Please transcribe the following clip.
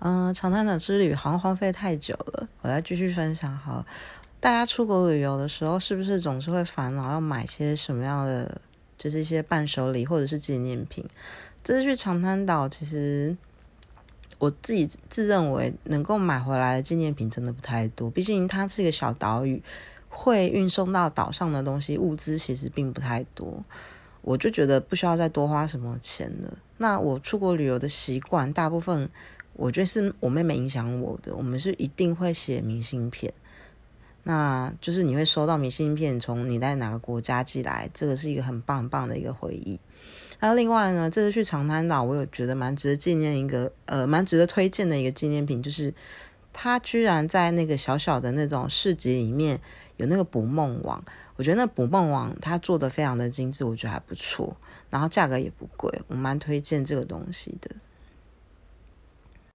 嗯，长滩岛之旅好像荒废太久了，我再继续分享好。大家出国旅游的时候，是不是总是会烦恼要买些什么样的，就是一些伴手礼或者是纪念品？这次去长滩岛，其实我自己自认为能够买回来的纪念品真的不太多，毕竟它是一个小岛屿，会运送到岛上的东西物资其实并不太多。我就觉得不需要再多花什么钱了。那我出国旅游的习惯，大部分我觉得是我妹妹影响我的。我们是一定会写明信片，那就是你会收到明信片，从你在哪个国家寄来，这个是一个很棒很棒的一个回忆。那另外呢，这次去长滩岛，我有觉得蛮值得纪念一个，呃，蛮值得推荐的一个纪念品，就是它居然在那个小小的那种市集里面有那个捕梦网。我觉得那捕梦网它做的非常的精致，我觉得还不错，然后价格也不贵，我蛮推荐这个东西的。